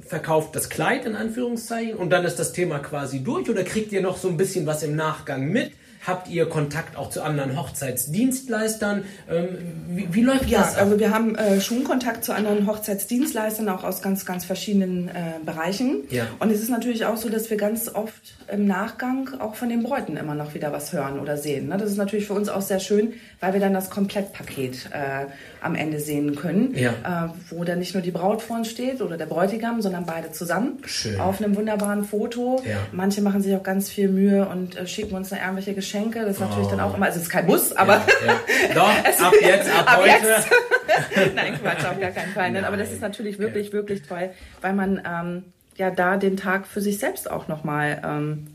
Speaker 1: verkauft das Kleid in Anführungszeichen und dann ist das Thema quasi durch oder kriegt ihr noch so ein bisschen was im Nachgang mit? Habt ihr Kontakt auch zu anderen Hochzeitsdienstleistern? Ähm, wie, wie, läuft
Speaker 2: ja, das? Ja, also wir haben äh, schon Kontakt zu anderen Hochzeitsdienstleistern, auch aus ganz, ganz verschiedenen äh, Bereichen. Ja. Und es ist natürlich auch so, dass wir ganz oft im Nachgang auch von den Bräuten immer noch wieder was hören oder sehen. Ne? Das ist natürlich für uns auch sehr schön, weil wir dann das Komplettpaket äh, am Ende sehen können, ja. äh, wo dann nicht nur die Braut vor uns steht oder der Bräutigam, sondern beide zusammen Schön. auf einem wunderbaren Foto. Ja. Manche machen sich auch ganz viel Mühe und äh, schicken uns dann irgendwelche Geschenke. Das ist natürlich dann auch oh. immer, also es ist kein Muss, aber ja,
Speaker 1: doch ab jetzt, ab, ab heute. Jetzt.
Speaker 2: Nein, Quatsch, auf gar keinen Fall. Nein. Aber das ist natürlich wirklich, wirklich toll, weil man ähm, ja da den Tag für sich selbst auch nochmal ähm,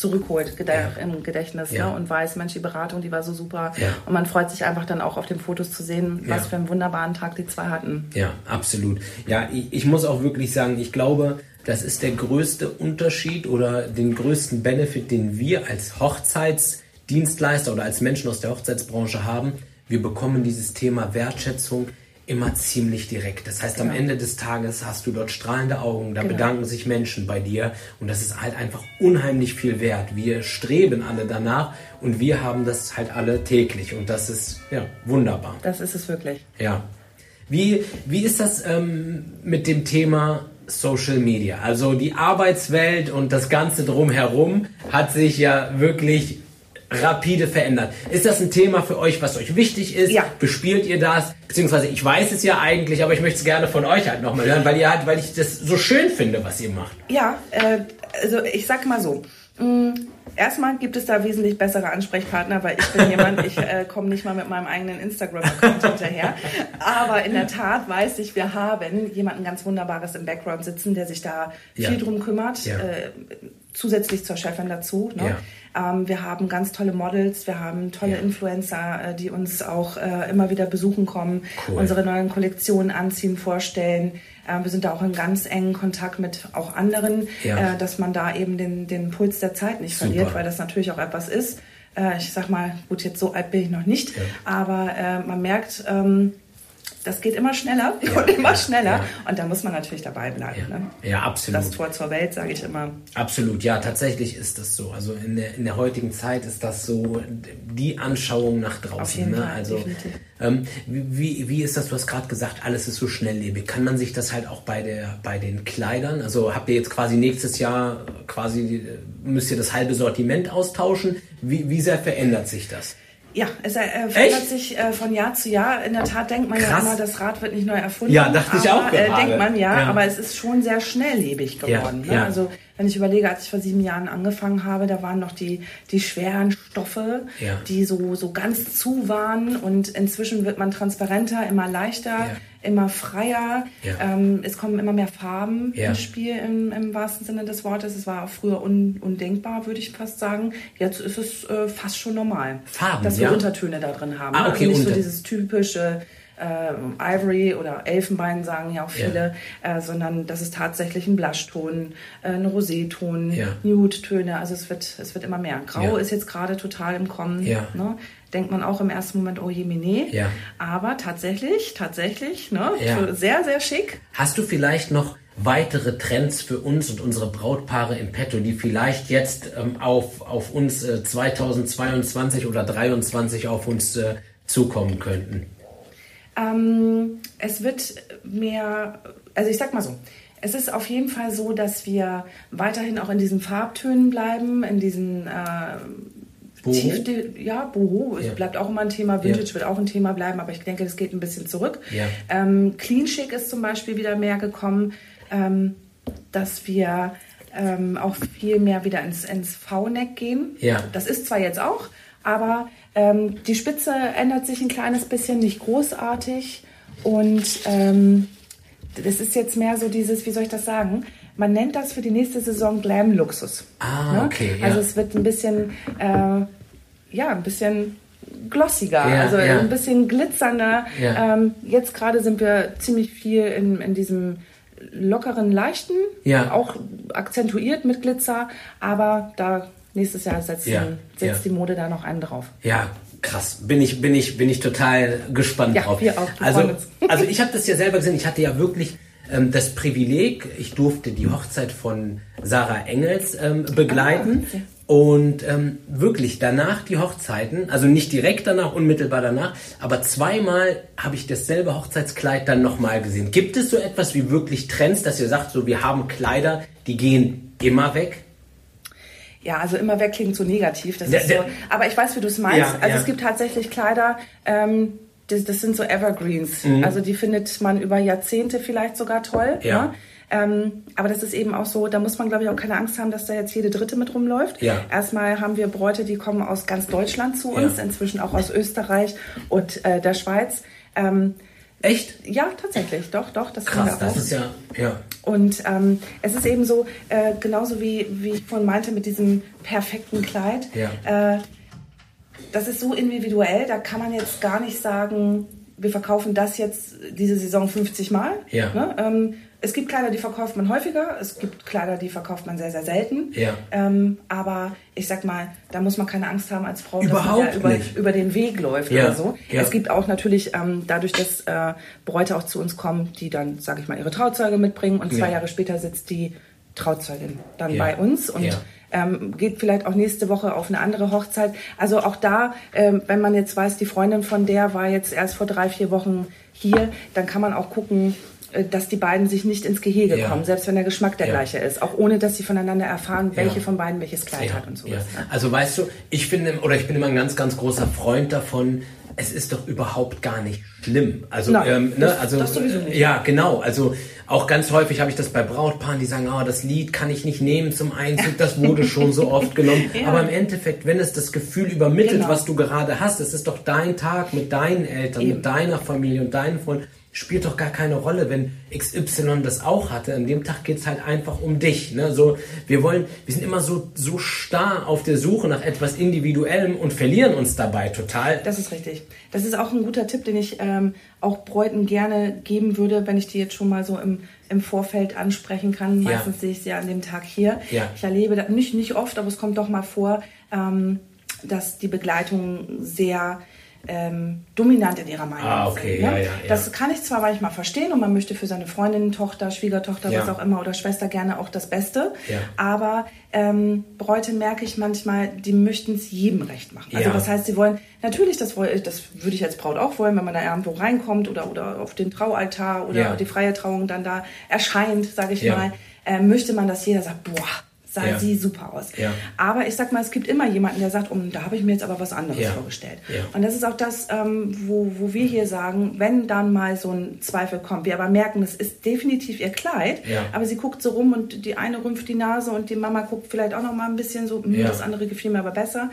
Speaker 2: zurückholt ja. im Gedächtnis ja. ne? und weiß, Mensch, die Beratung, die war so super. Ja. Und man freut sich einfach dann auch auf den Fotos zu sehen, was für einen wunderbaren Tag die zwei hatten.
Speaker 1: Ja, absolut. Ja, ich, ich muss auch wirklich sagen, ich glaube, das ist der größte Unterschied oder den größten Benefit, den wir als Hochzeitsdienstleister oder als Menschen aus der Hochzeitsbranche haben. Wir bekommen dieses Thema Wertschätzung immer ziemlich direkt. Das heißt, genau. am Ende des Tages hast du dort strahlende Augen, da genau. bedanken sich Menschen bei dir und das ist halt einfach unheimlich viel wert. Wir streben alle danach und wir haben das halt alle täglich und das ist ja wunderbar.
Speaker 2: Das ist es wirklich.
Speaker 1: Ja. Wie, wie ist das ähm, mit dem Thema Social Media? Also die Arbeitswelt und das Ganze drumherum hat sich ja wirklich rapide verändert. Ist das ein Thema für euch, was euch wichtig ist? Ja. Bespielt ihr das? Beziehungsweise ich weiß es ja eigentlich, aber ich möchte es gerne von euch halt nochmal hören, weil ihr halt, weil ich das so schön finde, was ihr macht.
Speaker 2: Ja, äh, also ich sag mal so. Mh, mm, erstmal gibt es da wesentlich bessere Ansprechpartner, weil ich bin jemand, ich äh, komme nicht mal mit meinem eigenen Instagram-Account hinterher. Aber in der Tat weiß ich, wir haben jemanden ganz Wunderbares im Background sitzen, der sich da ja. viel drum kümmert. Ja. Äh, zusätzlich zur Chefin dazu. Ne? Ja. Ähm, wir haben ganz tolle Models, wir haben tolle ja. Influencer, äh, die uns auch äh, immer wieder besuchen kommen, cool. unsere neuen Kollektionen anziehen, vorstellen. Äh, wir sind da auch in ganz engen Kontakt mit auch anderen, ja. äh, dass man da eben den, den Puls der Zeit nicht Super. verliert, weil das natürlich auch etwas ist. Äh, ich sag mal, gut, jetzt so alt bin ich noch nicht, aber äh, man merkt, ähm, das geht immer schneller ja, und immer schneller. Ja. Und da muss man natürlich dabei bleiben.
Speaker 1: Ja, ne? ja absolut.
Speaker 2: Das Tor zur Welt, sage ich immer.
Speaker 1: Absolut, ja, tatsächlich ist das so. Also in der, in der heutigen Zeit ist das so die Anschauung nach draußen. Ne? Also, ähm, wie, wie ist das, du hast gerade gesagt, alles ist so schnelllebig. Kann man sich das halt auch bei, der, bei den Kleidern, also habt ihr jetzt quasi nächstes Jahr quasi, müsst ihr das halbe Sortiment austauschen? Wie, wie sehr verändert sich das?
Speaker 2: Ja, es äh, verändert sich äh, von Jahr zu Jahr. In der Tat denkt man Krass. ja immer, das Rad wird nicht neu erfunden.
Speaker 1: Ja, dachte ich auch
Speaker 2: äh, denkt man ja, ja, aber es ist schon sehr schnelllebig geworden. Ja, ne? ja. Also wenn ich überlege, als ich vor sieben Jahren angefangen habe, da waren noch die, die schweren Stoffe, ja. die so, so ganz zu waren und inzwischen wird man transparenter, immer leichter, ja. immer freier. Ja. Ähm, es kommen immer mehr Farben ins Spiel im, im, wahrsten Sinne des Wortes. Es war auch früher un, undenkbar, würde ich fast sagen. Jetzt ist es äh, fast schon normal,
Speaker 1: Farben,
Speaker 2: dass wir Untertöne da drin haben. Ah, okay, also nicht unter so dieses typische äh, Ivory oder Elfenbein sagen ja auch viele, ja. Äh, sondern das ist tatsächlich ein Blushton, äh, ein Roséton, ja. Nude-Töne. Also es wird, es wird immer mehr. Grau ja. ist jetzt gerade total im Kommen. Ja. Ne? Denkt man auch im ersten Moment, oh je, mene. Ja. Aber tatsächlich, tatsächlich, ne? Ja. sehr, sehr schick.
Speaker 1: Hast du vielleicht noch weitere Trends für uns und unsere Brautpaare im Petto, die vielleicht jetzt ähm, auf, auf uns äh, 2022 oder 2023 auf uns äh, zukommen könnten?
Speaker 2: Ähm, es wird mehr, also ich sag mal so, es ist auf jeden Fall so, dass wir weiterhin auch in diesen Farbtönen bleiben, in diesen äh, Boho? Ja, Boho ja. bleibt auch immer ein Thema, Vintage ja. wird auch ein Thema bleiben, aber ich denke, das geht ein bisschen zurück. Ja. Ähm, Clean Chic ist zum Beispiel wieder mehr gekommen, ähm, dass wir ähm, auch viel mehr wieder ins, ins V-Neck gehen. Ja. Das ist zwar jetzt auch, aber ähm, die Spitze ändert sich ein kleines bisschen, nicht großartig. Und ähm, das ist jetzt mehr so dieses, wie soll ich das sagen? Man nennt das für die nächste Saison Glam-Luxus.
Speaker 1: Ah, ne? okay.
Speaker 2: Ja. Also es wird ein bisschen, äh, ja, ein bisschen glossiger, ja, also ja. ein bisschen glitzernder. Ja. Ähm, jetzt gerade sind wir ziemlich viel in, in diesem lockeren, leichten, auch akzentuiert mit Glitzer, aber da nächstes Jahr setzt, ja, die, setzt ja. die Mode da noch einen drauf.
Speaker 1: Ja, krass. Bin ich, bin ich, bin ich total gespannt
Speaker 2: ja,
Speaker 1: drauf.
Speaker 2: Wir auch,
Speaker 1: also, also ich habe das ja selber gesehen. Ich hatte ja wirklich ähm, das Privileg, ich durfte die Hochzeit von Sarah Engels ähm, begleiten. Ah, okay. Und ähm, wirklich danach die Hochzeiten, also nicht direkt danach, unmittelbar danach, aber zweimal habe ich dasselbe Hochzeitskleid dann nochmal gesehen. Gibt es so etwas wie wirklich Trends, dass ihr sagt, so wir haben Kleider, die gehen immer weg?
Speaker 2: Ja, also immer weg klingt so negativ. Das der, ist so, aber ich weiß, wie du es meinst. Ja, also ja. es gibt tatsächlich Kleider, ähm, das, das sind so Evergreens. Mhm. Also die findet man über Jahrzehnte vielleicht sogar toll. Ja. Ne? Ähm, aber das ist eben auch so, da muss man, glaube ich, auch keine Angst haben, dass da jetzt jede Dritte mit rumläuft. Ja. Erstmal haben wir Bräute, die kommen aus ganz Deutschland zu uns, ja. inzwischen auch aus Österreich und äh, der Schweiz. Ähm,
Speaker 1: Echt?
Speaker 2: Ja, tatsächlich, doch, doch.
Speaker 1: Das Krass, das ist ja, ja.
Speaker 2: Und ähm, es ist eben so, äh, genauso wie, wie ich vorhin meinte mit diesem perfekten Kleid, ja. äh, das ist so individuell, da kann man jetzt gar nicht sagen, wir verkaufen das jetzt diese Saison 50 Mal. Ja. Ne? Ähm, es gibt Kleider, die verkauft man häufiger, es gibt Kleider, die verkauft man sehr, sehr selten. Ja. Ähm, aber ich sag mal, da muss man keine Angst haben als Frau,
Speaker 1: Überhaupt dass
Speaker 2: man über, über, den Weg läuft ja. oder so. Ja. Es gibt auch natürlich, ähm, dadurch, dass äh, Bräute auch zu uns kommen, die dann, sag ich mal, ihre Trauzeuge mitbringen und zwei Jahre später sitzt die Trauzeugin dann bei uns und ähm, geht vielleicht auch nächste Woche auf eine andere Hochzeit. Also auch da, ähm, wenn man jetzt weiß, die Freundin von der war jetzt erst vor drei, vier Wochen hier, dann kann man auch gucken, dass die beiden sich nicht ins Gehege ja. kommen, selbst wenn der Geschmack der ja. gleiche ist, auch ohne dass sie voneinander erfahren, welche ja. von beiden welches Kleid hat und so.
Speaker 1: Also weißt du, ich finde oder ich bin immer ein ganz ganz großer Freund davon. Es ist doch überhaupt gar nicht schlimm. Also, Nein, ähm, ne, also das sowieso nicht. ja, genau. Also auch ganz häufig habe ich das bei Brautpaaren, die sagen, oh, das Lied kann ich nicht nehmen zum Einzug, das wurde schon so oft genommen. Aber im Endeffekt, wenn es das Gefühl übermittelt, genau. was du gerade hast, es ist doch dein Tag mit deinen Eltern, Eben. mit deiner Familie und deinen Freunden spielt doch gar keine Rolle, wenn XY das auch hatte. An dem Tag geht es halt einfach um dich. Ne? So, wir wollen, wir sind immer so, so starr auf der Suche nach etwas Individuellem und verlieren uns dabei total.
Speaker 2: Das ist richtig. Das ist auch ein guter Tipp, den ich ähm, auch Bräuten gerne geben würde, wenn ich die jetzt schon mal so im, im Vorfeld ansprechen kann. Meistens ja. sehe ich sie ja an dem Tag hier. Ja. Ich erlebe das nicht, nicht oft, aber es kommt doch mal vor, ähm, dass die Begleitung sehr ähm, dominant in ihrer Meinung
Speaker 1: ah, okay.
Speaker 2: sind.
Speaker 1: Ne? Ja, ja, ja.
Speaker 2: Das kann ich zwar manchmal verstehen und man möchte für seine Freundin, Tochter, Schwiegertochter, was auch immer oder Schwester gerne auch das Beste, aber ähm, Bräute merke ich manchmal, die möchten es jedem recht machen. Also das heißt, sie wollen, natürlich, das, das würde ich als Braut auch wollen, wenn man da irgendwo reinkommt oder, oder auf den Traualtar oder die freie Trauung dann da erscheint, sage ich mal, äh, möchte man, dass jeder sagt, boah, sah ja. sie super aus. Ja. Aber ich sag mal, es gibt immer jemanden, der sagt, um, da habe ich mir jetzt aber was anderes ja. vorgestellt. Und das ist auch das, ähm, wo, wo wir hier sagen, wenn dann mal so ein Zweifel kommt, wir aber merken, das ist definitiv ihr Kleid, aber sie guckt so rum und die eine rümpft die Nase und die Mama guckt vielleicht auch noch mal ein bisschen so, hm, das andere gefiel mir aber besser.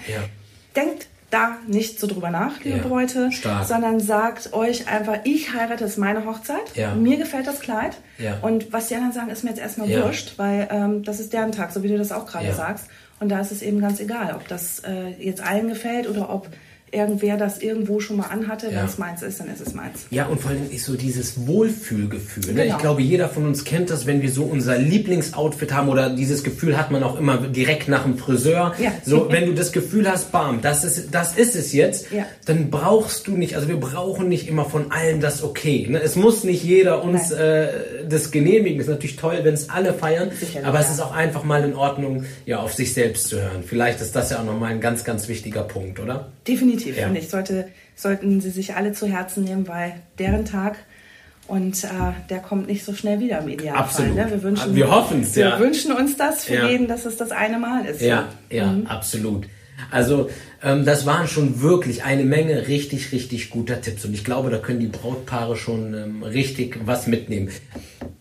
Speaker 2: Denkt da nicht so drüber nach, liebe ja, Bräute, stark. sondern sagt euch einfach, ich heirate, das ist meine Hochzeit, ja. mir gefällt das Kleid ja. und was die anderen sagen, ist mir jetzt erstmal wurscht, weil ähm, das ist deren Tag, so wie du das auch gerade sagst und da ist es eben ganz egal, ob das äh, jetzt allen gefällt oder ob irgendwer das irgendwo schon mal anhatte. Ja. Wenn es meins ist, dann ist es meins.
Speaker 1: Ja, und vor allem ist so dieses Wohlfühlgefühl. Ne? Genau. Ich glaube, jeder von uns kennt das, wenn wir so unser Lieblingsoutfit haben oder dieses Gefühl hat man auch immer direkt nach dem Friseur. Ja. So, wenn du das Gefühl hast, bam, das ist, das ist es jetzt, ja. dann brauchst du nicht, also wir brauchen nicht immer von allen das okay. Ne? Es muss nicht jeder uns äh, das genehmigen. ist natürlich toll, wenn es alle feiern, Sicherlich, aber es ist auch einfach mal in Ordnung, ja, auf sich selbst zu hören. Vielleicht ist das ja auch nochmal ein ganz, ganz wichtiger Punkt, oder?
Speaker 2: Definitiv definitiv, ja. finde ich. Sollte, sollten sie sich alle zu Herzen nehmen, weil deren Tag und äh, der kommt nicht so schnell wieder im Idealfall.
Speaker 1: Absolut.
Speaker 2: Ne? Wir, wünschen,
Speaker 1: wir hoffen es,
Speaker 2: ja. Wir wünschen uns das für ja. jeden, dass es das eine Mal ist.
Speaker 1: Ja, ja, mhm. absolut. Also ähm, das waren schon wirklich eine Menge richtig, richtig guter Tipps. Und ich glaube, da können die Brautpaare schon ähm, richtig was mitnehmen.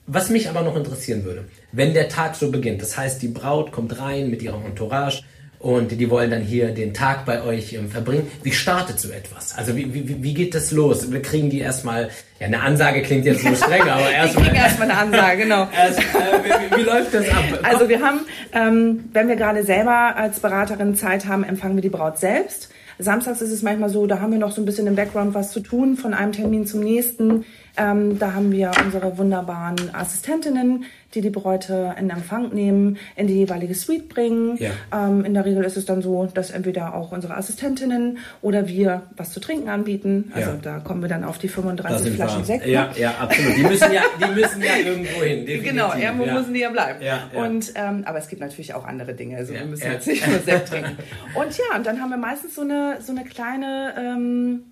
Speaker 1: Was mich aber noch interessieren würde, wenn der Tag so beginnt, das heißt, die Braut kommt rein mit ihrer Entourage, und die wollen dann hier den Tag bei euch ähm, verbringen. Wie startet so etwas? Also wie, wie, wie geht das los? Wir kriegen die erstmal, ja eine Ansage klingt jetzt so streng, aber erstmal...
Speaker 2: wir kriegen erstmal eine Ansage, genau.
Speaker 1: Erst, äh, wie, wie, läuft das ab?
Speaker 2: Also wir haben, ähm, wenn wir gerade selber als Beraterin Zeit haben, empfangen wir die Braut selbst. Samstags ist es manchmal so, da haben wir noch so ein bisschen im Background was zu tun, von einem Termin zum nächsten. Ähm, da haben wir unsere wunderbaren Assistentinnen, die die Bräute in Empfang nehmen, in die jeweilige Suite bringen. Ja. Ähm, in der Regel ist es dann so, dass entweder auch unsere Assistentinnen oder wir was zu trinken anbieten. Also ja. da kommen wir dann auf die 35 Flaschen Sekt.
Speaker 1: Ja, ja, absolut. Die müssen ja, die müssen ja irgendwo hin. Definitiv.
Speaker 2: Genau, irgendwo müssen die ja bleiben. Ja, Und, ähm, aber es gibt natürlich auch andere Dinge. Also wir müssen jetzt nicht nur Sekt trinken. Und ja, und dann haben wir meistens so eine, so eine kleine...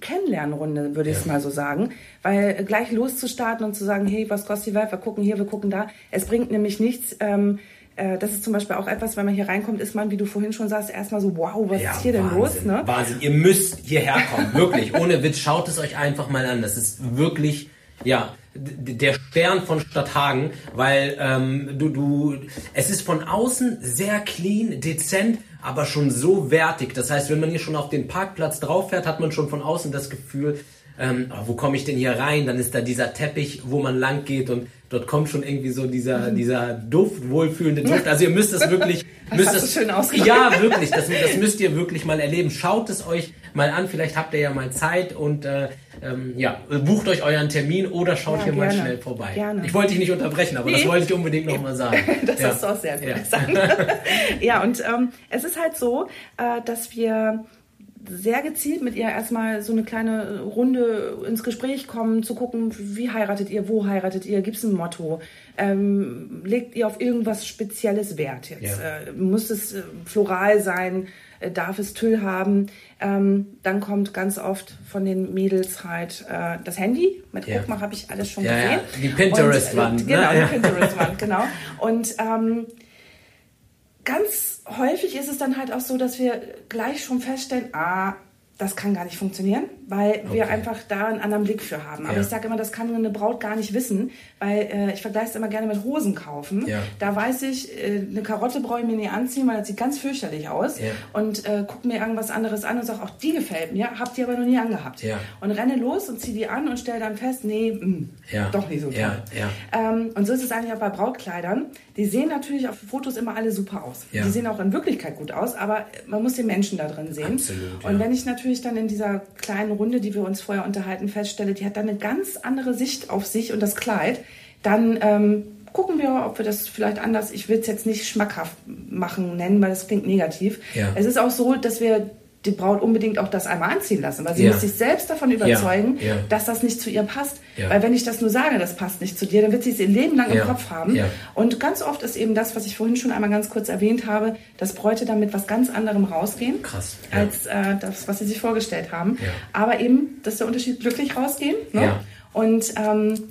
Speaker 2: Kennenlernrunde, würde ich es mal so sagen. Weil gleich loszustarten und zu sagen, hey, was kostet die Welt, wir gucken hier, wir gucken da. Es bringt nämlich nichts. Ähm, äh, das ist zum Beispiel auch etwas, wenn man hier reinkommt, ist man, wie du vorhin schon sagst, erstmal so, wow, was ja, ist hier Wahnsinn, denn los? Ne?
Speaker 1: Wahnsinn, ihr müsst hierher kommen, wirklich. Ohne Witz, schaut es euch einfach mal an. Das ist wirklich, ja, der Stern von Stadthagen, weil ähm, du, du, es ist von außen sehr clean, dezent, aber schon so wertig. Das heißt, wenn man hier schon auf den Parkplatz drauf fährt, hat man schon von außen das Gefühl, ähm, oh, wo komme ich denn hier rein? Dann ist da dieser Teppich, wo man lang geht und dort kommt schon irgendwie so dieser, mhm. dieser Duft, wohlfühlende Duft. Also ihr müsst es wirklich,
Speaker 2: das
Speaker 1: müsst
Speaker 2: es, schön
Speaker 1: ja wirklich, das, das müsst ihr wirklich mal erleben. Schaut es euch mal an, vielleicht habt ihr ja mal Zeit und äh, ähm, ja, bucht euch euren Termin oder schaut ja, hier gerne. mal schnell vorbei. Gerne. Ich wollte dich nicht unterbrechen, aber nee. das wollte ich unbedingt nochmal sagen.
Speaker 2: das ja. hast du auch sehr gut ja. gesagt. ja, und ähm, es ist halt so, äh, dass wir sehr gezielt mit ihr erstmal so eine kleine Runde ins Gespräch kommen, zu gucken, wie heiratet ihr, wo heiratet ihr, gibt es ein Motto, ähm, legt ihr auf irgendwas Spezielles Wert jetzt, ja. äh, muss es äh, floral sein, äh, darf es Tüll haben, ähm, dann kommt ganz oft von den Mädels halt äh, das Handy, mit ja. guck mal, habe ich alles schon ja, gesehen.
Speaker 1: Die Pinterest-Wand.
Speaker 2: Äh, genau, ne? die Pinterest-Wand, genau. Und ähm, ganz häufig ist es dann halt auch so, dass wir gleich schon feststellen, ah, das kann gar nicht funktionieren, weil okay. wir einfach da einen anderen Blick für haben. Aber ja. ich sage immer, das kann eine Braut gar nicht wissen, weil äh, ich vergleiche es immer gerne mit Hosen kaufen. Ja. Da weiß ich, äh, eine Karotte brauche ich mir nicht anziehen, weil das sieht ganz fürchterlich aus. Ja. Und äh, gucke mir irgendwas anderes an und sage, auch die gefällt mir, habt ihr aber noch nie angehabt. Und renne los und ziehe die an und stelle dann fest, nee, mh, hm, doch nicht so toll. Ähm, und so ist es eigentlich auch bei Brautkleidern. Die sehen natürlich auf Fotos immer alle super aus. Die sehen auch in Wirklichkeit gut aus, aber man muss den Menschen da drin sehen. Absolut, und wenn ich natürlich natürlich dann in dieser kleinen Runde, die wir uns vorher unterhalten, feststelle, die hat dann eine ganz andere Sicht auf sich und das Kleid, dann ähm, gucken wir, ob wir das vielleicht anders, ich will es jetzt nicht schmackhaft machen nennen, weil das klingt negativ. Ja. Es ist auch so, dass wir die Braut unbedingt auch das einmal anziehen lassen, weil sie ja. muss sich selbst davon überzeugen, ja. Ja. dass das nicht zu ihr passt. Weil wenn ich das nur sage, das passt nicht zu dir, dann wird sie es ihr Leben lang im Kopf haben. Und ganz oft ist eben das, was ich vorhin schon einmal ganz kurz erwähnt habe, dass Bräute dann mit was ganz anderem rausgehen, Krass. als äh, das, was sie sich vorgestellt haben. Aber eben, dass der Unterschied glücklich rausgehen. Ne? Und ähm,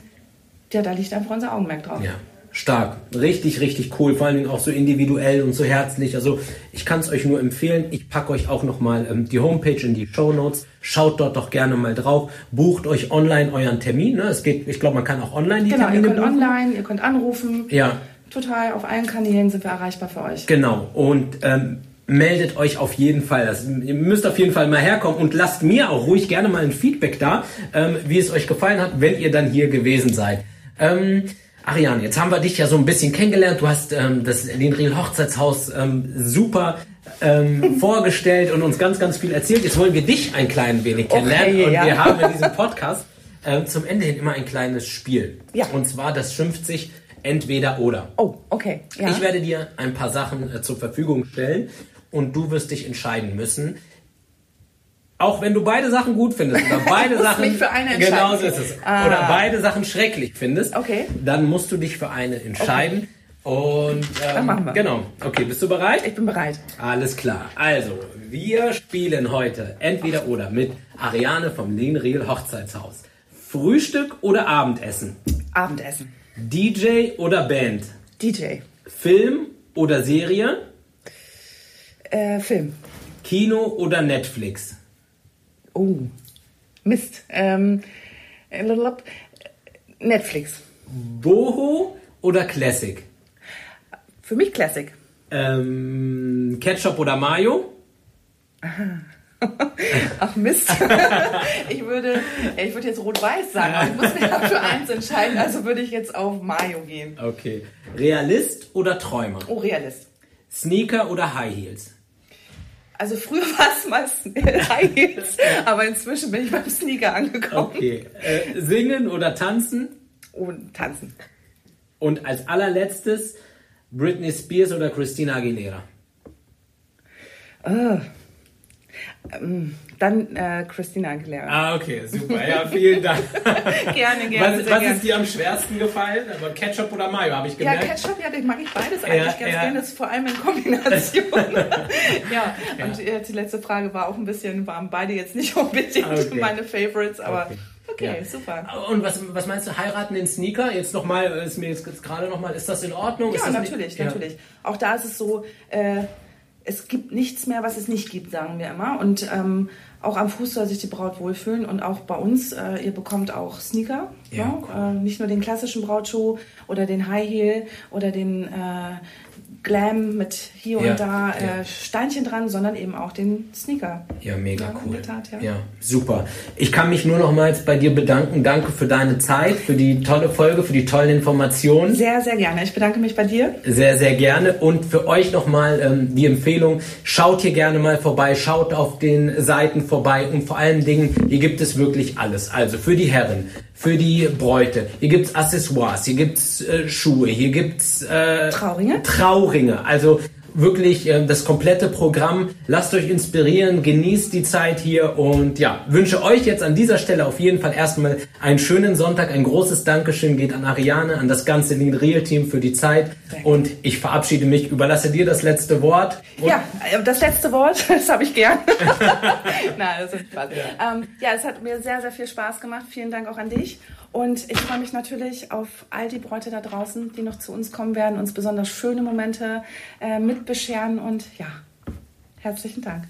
Speaker 2: ja, da liegt einfach unser Augenmerk drauf.
Speaker 1: Stark, richtig, richtig cool, vor allen Dingen auch so individuell und so herzlich. Also ich kann es euch nur empfehlen. Ich packe euch auch nochmal ähm, die Homepage in die Show Notes. Schaut dort doch gerne mal drauf. Bucht euch online euren Termin. Ne? Es geht, ich glaube, man kann auch online die
Speaker 2: genau,
Speaker 1: Termine
Speaker 2: Genau, ihr könnt buchen. online, ihr könnt anrufen. Ja. Total, auf allen Kanälen sind wir erreichbar für euch.
Speaker 1: Genau. Und ähm, meldet euch auf jeden Fall. Das, ihr müsst auf jeden Fall mal herkommen und lasst mir auch ruhig gerne mal ein Feedback da, ähm, wie es euch gefallen hat, wenn ihr dann hier gewesen seid. Ähm, Ariane, jetzt haben wir dich ja so ein bisschen kennengelernt. Du hast ähm, das Linriel Hochzeitshaus ähm, super ähm, vorgestellt und uns ganz, ganz viel erzählt. Jetzt wollen wir dich ein klein wenig kennenlernen. Okay, und ja. wir haben in diesem Podcast ähm, zum Ende hin immer ein kleines Spiel. Ja. Und zwar das schimpft sich entweder oder.
Speaker 2: Oh, okay.
Speaker 1: Ja. Ich werde dir ein paar Sachen äh, zur Verfügung stellen und du wirst dich entscheiden müssen, auch wenn du beide Sachen gut findest oder beide Sachen
Speaker 2: mich für eine
Speaker 1: genau so ist es ah. oder beide Sachen schrecklich findest, okay. dann musst du dich für eine entscheiden. Okay. Und ähm, dann machen wir. Genau. Okay, bist du bereit?
Speaker 2: Ich bin bereit.
Speaker 1: Alles klar. Also, wir spielen heute entweder oder mit Ariane vom Lenriel Hochzeitshaus. Frühstück oder Abendessen?
Speaker 2: Abendessen.
Speaker 1: DJ oder Band?
Speaker 2: DJ.
Speaker 1: Film oder Serie?
Speaker 2: Äh, Film.
Speaker 1: Kino oder Netflix?
Speaker 2: Oh, Mist. Ähm, Netflix.
Speaker 1: Boho oder Classic?
Speaker 2: Für mich Classic.
Speaker 1: Ähm, Ketchup oder Mayo?
Speaker 2: Ach Mist. ich würde, ich würde jetzt rot-weiß sagen, aber ich muss mich für eins entscheiden, also würde ich jetzt auf Mayo gehen.
Speaker 1: Okay. Realist oder Träumer?
Speaker 2: Oh, Realist.
Speaker 1: Sneaker oder High Heels?
Speaker 2: Also früher war es mal High Heels, aber inzwischen bin ich beim Sneaker angekommen.
Speaker 1: Okay. Äh, singen oder tanzen?
Speaker 2: Und tanzen.
Speaker 1: Und als allerletztes Britney Spears oder Christina Aguilera?
Speaker 2: Oh. Ähm, dann äh, Christina Aguilera.
Speaker 1: Ah, okay, super. Ja, vielen Dank.
Speaker 2: gerne, gerne.
Speaker 1: Was, was ist dir am schwersten gefallen? Aber Ketchup oder Mayo, habe ich gemerkt.
Speaker 2: Ja, Ketchup, ja, den mag ich beides eigentlich ja, ganz ja. gerne. Das ist vor allem in Kombination. ja, ja, und äh, die letzte Frage war auch ein bisschen, waren beide jetzt nicht unbedingt okay. meine Favorites, aber... Okay. Okay, ja. super.
Speaker 1: Und was, was meinst du, heiraten in Sneaker? Jetzt nochmal, ist mir jetzt gerade nochmal, ist das in Ordnung?
Speaker 2: Ja, natürlich, natürlich. Auch da ist es so, äh, es gibt nichts mehr, was es nicht gibt, sagen wir immer. Und ähm, auch am Fuß soll sich die Braut wohlfühlen und auch bei uns, äh, ihr bekommt auch Sneaker, ja, ne? cool. äh, nicht nur den klassischen Brautschuh oder den High Heel oder den äh, Glam mit hier ja, und da äh, ja. Steinchen dran, sondern eben auch den Sneaker.
Speaker 1: Ja, mega ja, cool. Tat, ja. super. Ich kann mich nur nochmals bei dir bedanken. Danke für deine Zeit, für die tolle Folge, für die tollen Informationen.
Speaker 2: Sehr, sehr gerne. Ich bedanke mich bei dir.
Speaker 1: Sehr, sehr gerne. Und für euch nochmal ähm, die Empfehlung, schaut hier gerne mal vorbei, schaut auf den Seiten vorbei und vor allen Dingen, hier gibt es wirklich alles. Also für die Herren, für die Bräute. Hier gibt's Accessoires, hier gibt's äh, Schuhe, hier gibt's äh,
Speaker 2: Trauringe.
Speaker 1: Trauringe. Also wirklich äh, das komplette Programm. Lasst euch inspirieren, genießt die Zeit hier und ja, wünsche euch jetzt an dieser Stelle auf jeden Fall erstmal einen schönen Sonntag. Ein großes Dankeschön geht an Ariane, an das ganze Lean Real Team für die Zeit und ich verabschiede mich, überlasse dir das letzte Wort.
Speaker 2: ja, äh, das letzte Wort, das habe ich gern. Nein, das ist Spaß. Ja. Ähm, ja, es hat mir sehr, sehr viel Spaß gemacht. Vielen Dank auch an dich. Und ich freue mich natürlich auf all die Bräute da draußen, die noch zu uns kommen werden, uns besonders schöne Momente äh, mitbescheren. Und ja, herzlichen Dank.